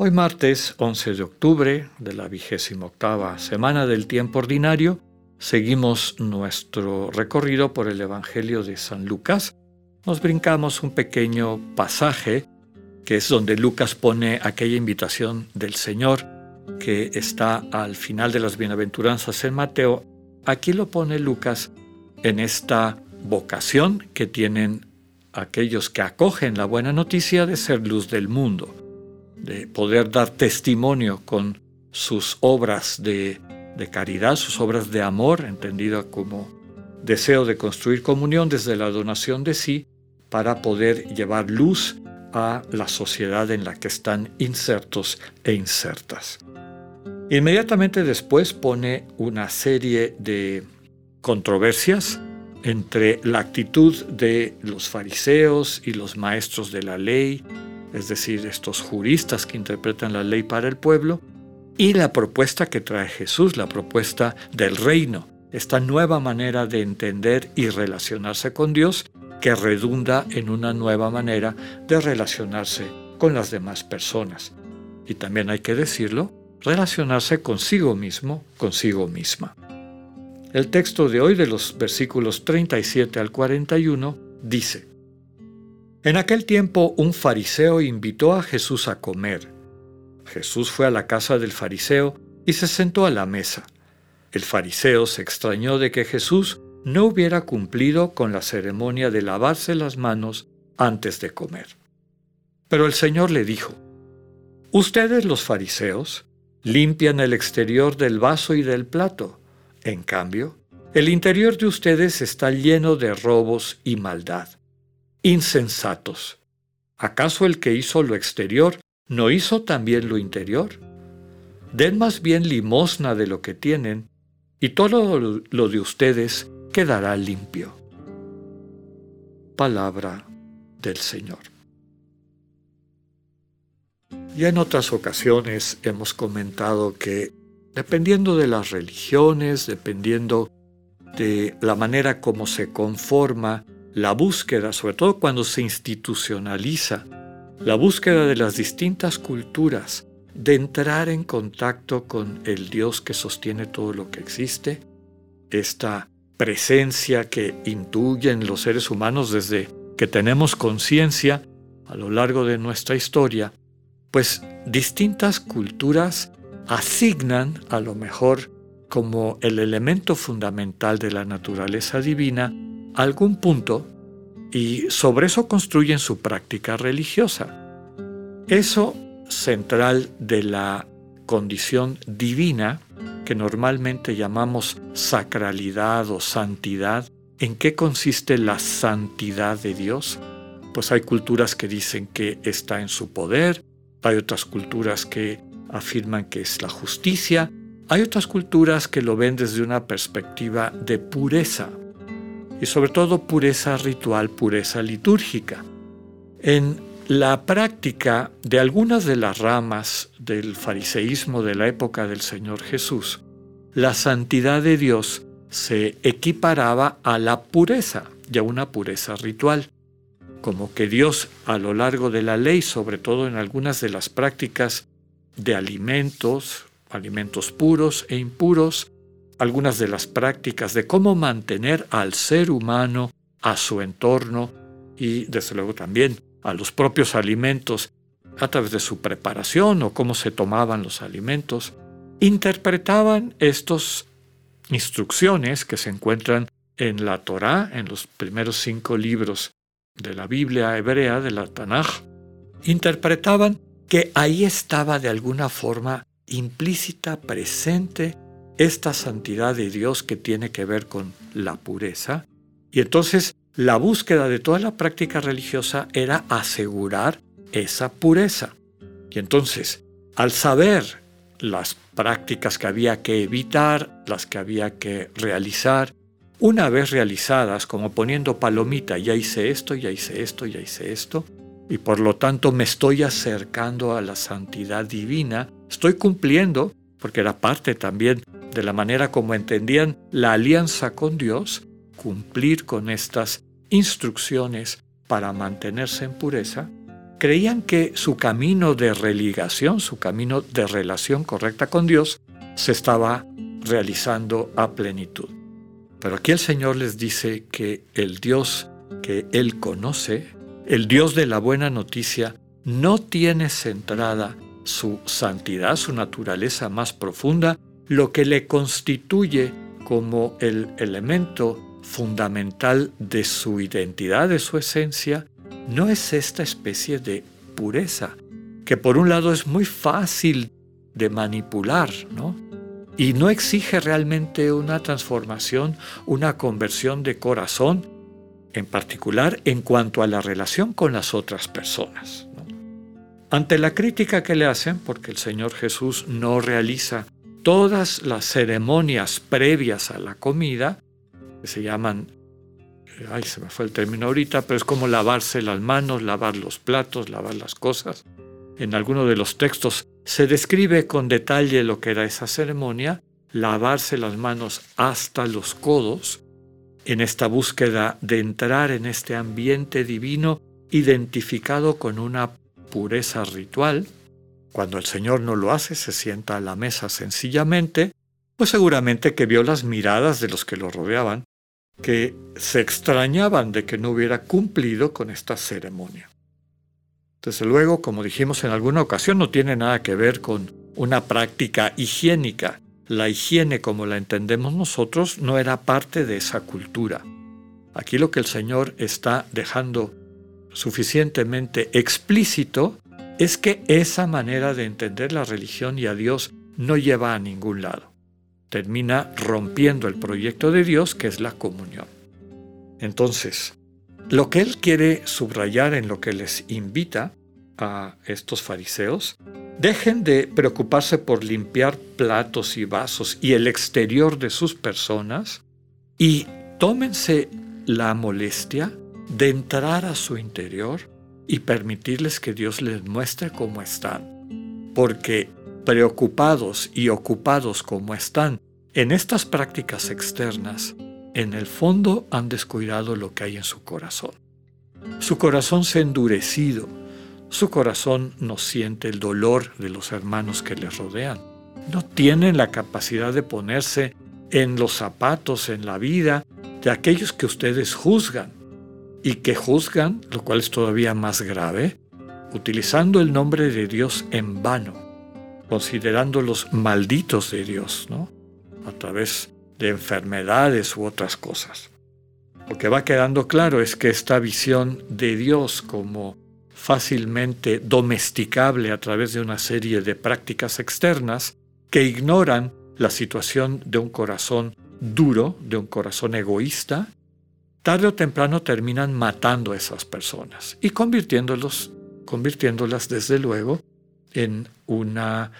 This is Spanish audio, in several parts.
Hoy martes 11 de octubre de la vigésima octava semana del tiempo ordinario, seguimos nuestro recorrido por el Evangelio de San Lucas. Nos brincamos un pequeño pasaje que es donde Lucas pone aquella invitación del Señor que está al final de las bienaventuranzas en Mateo. Aquí lo pone Lucas en esta vocación que tienen aquellos que acogen la buena noticia de ser luz del mundo de poder dar testimonio con sus obras de, caridad, sus obras de amor, entendida como deseo de construir comunión desde la donación de sí, para poder llevar luz a la sociedad en la que están insertos e insertas. Inmediatamente después pone una serie de controversias entre la actitud de los fariseos y los maestros de la ley, es decir, estos juristas que interpretan la ley para el pueblo, y la propuesta que trae Jesús, la propuesta del reino, esta nueva manera de entender y relacionarse con Dios que redunda en una nueva manera de relacionarse con las demás personas. Y también hay que decirlo, relacionarse consigo mismo, consigo misma. El texto de hoy de los versículos 37 al 41 dice, en aquel tiempo un fariseo invitó a Jesús a comer. Jesús fue a la casa del fariseo y se sentó a la mesa. El fariseo se extrañó de que Jesús no hubiera cumplido con la ceremonia de lavarse las manos antes de comer. Pero el Señor le dijo, Ustedes los fariseos limpian el exterior del vaso y del plato. En cambio, el interior de ustedes está lleno de robos y maldad. Insensatos. ¿Acaso el que hizo lo exterior no hizo también lo interior? Den más bien limosna de lo que tienen, y todo lo de ustedes quedará limpio. Palabra del Señor. Ya en otras ocasiones hemos comentado que dependiendo de las religiones, dependiendo de la manera como se conforma la búsqueda, sobre todo cuando se institucionaliza, la búsqueda de las distintas culturas, de entrar en contacto con el Dios que sostiene todo lo que existe, esta presencia que intuyen los seres humanos desde que tenemos conciencia a lo largo de nuestra historia, pues distintas culturas asignan a lo mejor como el elemento fundamental de la naturaleza divina algún punto y sobre eso construyen su práctica religiosa. Eso central de la condición divina, que normalmente llamamos sacralidad o santidad, ¿en qué consiste la santidad de Dios? Pues hay culturas que dicen que está en su poder, hay otras culturas que afirman que es la justicia, hay otras culturas que lo ven desde una perspectiva de pureza, y sobre todo pureza ritual, pureza litúrgica. En la práctica de algunas de las ramas del fariseísmo de la época del Señor Jesús, la santidad de Dios se equiparaba a la pureza y a una pureza ritual, como que Dios a lo largo de la ley, sobre todo en algunas de las prácticas de alimentos, alimentos puros e impuros, algunas de las prácticas de cómo mantener al ser humano, a su entorno y desde luego también a los propios alimentos a través de su preparación o cómo se tomaban los alimentos, interpretaban estas instrucciones que se encuentran en la Torá, en los primeros cinco libros de la Biblia hebrea, de la Tanaj, interpretaban que ahí estaba de alguna forma implícita, presente, esta santidad de Dios que tiene que ver con la pureza. Y entonces la búsqueda de toda la práctica religiosa era asegurar esa pureza. Y entonces, al saber, las prácticas que había que evitar, las que había que realizar. Una vez realizadas, como poniendo palomita, ya hice esto, ya hice esto, ya hice esto, y por lo tanto me estoy acercando a la santidad divina, estoy cumpliendo, porque era parte también de la manera como entendían la alianza con Dios, cumplir con estas instrucciones para mantenerse en pureza, creían que su camino de religación, su camino de relación correcta con Dios, se estaba realizando a plenitud. Pero aquí el Señor les dice que el Dios que Él conoce, el Dios de la buena noticia, no tiene centrada su santidad, su naturaleza más profunda, lo que le constituye como el elemento fundamental de su identidad, de su esencia, no es esta especie de pureza, que por un lado es muy fácil de manipular, ¿no? Y no exige realmente una transformación, una conversión de corazón, en particular en cuanto a la relación con las otras personas. Ante la crítica que le hacen, porque el Señor Jesús no realiza todas las ceremonias previas a la comida, que se llaman, ay, se me fue el término ahorita, pero es como lavarse las manos, lavar los platos, lavar las cosas. En alguno de los textos se describe con detalle lo que era esa ceremonia, lavarse las manos hasta los codos, en esta búsqueda de entrar en este ambiente divino identificado con una pureza ritual. Cuando el Señor no lo hace, se sienta a la mesa sencillamente, pues seguramente que vio las miradas de los que lo rodeaban que se extrañaban de que no hubiera cumplido con esta ceremonia. Desde luego, como dijimos en alguna ocasión, no tiene nada que ver con una práctica higiénica. La higiene como la entendemos nosotros no era parte de esa cultura. Aquí lo que el Señor está dejando suficientemente explícito es que esa manera de entender la religión y a Dios no lleva a ningún lado termina rompiendo el proyecto de Dios, que es la comunión. Entonces, lo que él quiere subrayar en lo que les invita a estos fariseos, dejen de preocuparse por limpiar platos y vasos y el exterior de sus personas y tómense la molestia de entrar a su interior y permitirles que Dios les muestre cómo están. Porque preocupados y ocupados como están en estas prácticas externas, en el fondo han descuidado lo que hay en su corazón. Su corazón se ha endurecido, su corazón no siente el dolor de los hermanos que les rodean, no tienen la capacidad de ponerse en los zapatos, en la vida de aquellos que ustedes juzgan y que juzgan, lo cual es todavía más grave, utilizando el nombre de Dios en vano considerándolos malditos de Dios, ¿no? A través de enfermedades u otras cosas. Lo que va quedando claro es que esta visión de Dios como fácilmente domesticable a través de una serie de prácticas externas que ignoran la situación de un corazón duro, de un corazón egoísta, tarde o temprano terminan matando a esas personas y convirtiéndolos, convirtiéndolas desde luego en una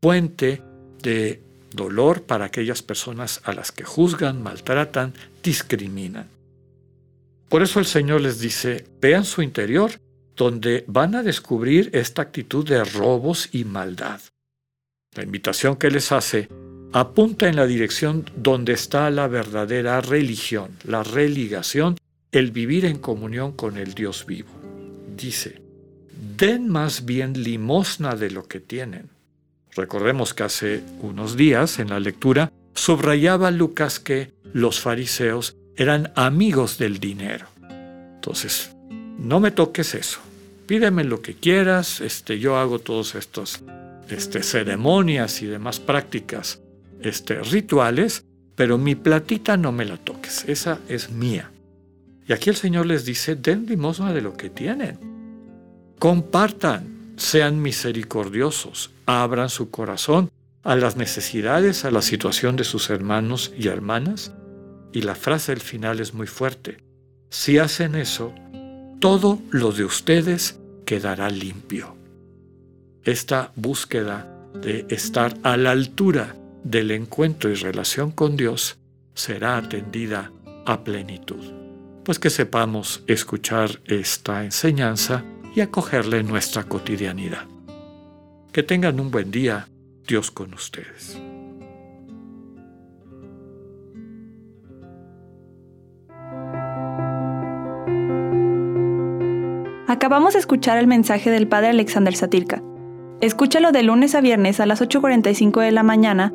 fuente de dolor para aquellas personas a las que juzgan, maltratan, discriminan. Por eso el Señor les dice, vean su interior, donde van a descubrir esta actitud de robos y maldad. La invitación que les hace apunta en la dirección donde está la verdadera religión, la religación, el vivir en comunión con el Dios vivo. Dice, den más bien limosna de lo que tienen. Recordemos que hace unos días en la lectura subrayaba Lucas que los fariseos eran amigos del dinero. Entonces, no me toques eso. Pídeme lo que quieras, este, yo hago todos estos este, ceremonias y demás prácticas este, rituales, pero mi platita no me la toques, esa es mía. Y aquí el Señor les dice, den limosna de lo que tienen. Compartan, sean misericordiosos, abran su corazón a las necesidades, a la situación de sus hermanos y hermanas. Y la frase del final es muy fuerte. Si hacen eso, todo lo de ustedes quedará limpio. Esta búsqueda de estar a la altura del encuentro y relación con Dios, será atendida a plenitud. Pues que sepamos escuchar esta enseñanza y acogerla en nuestra cotidianidad. Que tengan un buen día, Dios con ustedes. Acabamos de escuchar el mensaje del Padre Alexander Satirka. Escúchalo de lunes a viernes a las 8.45 de la mañana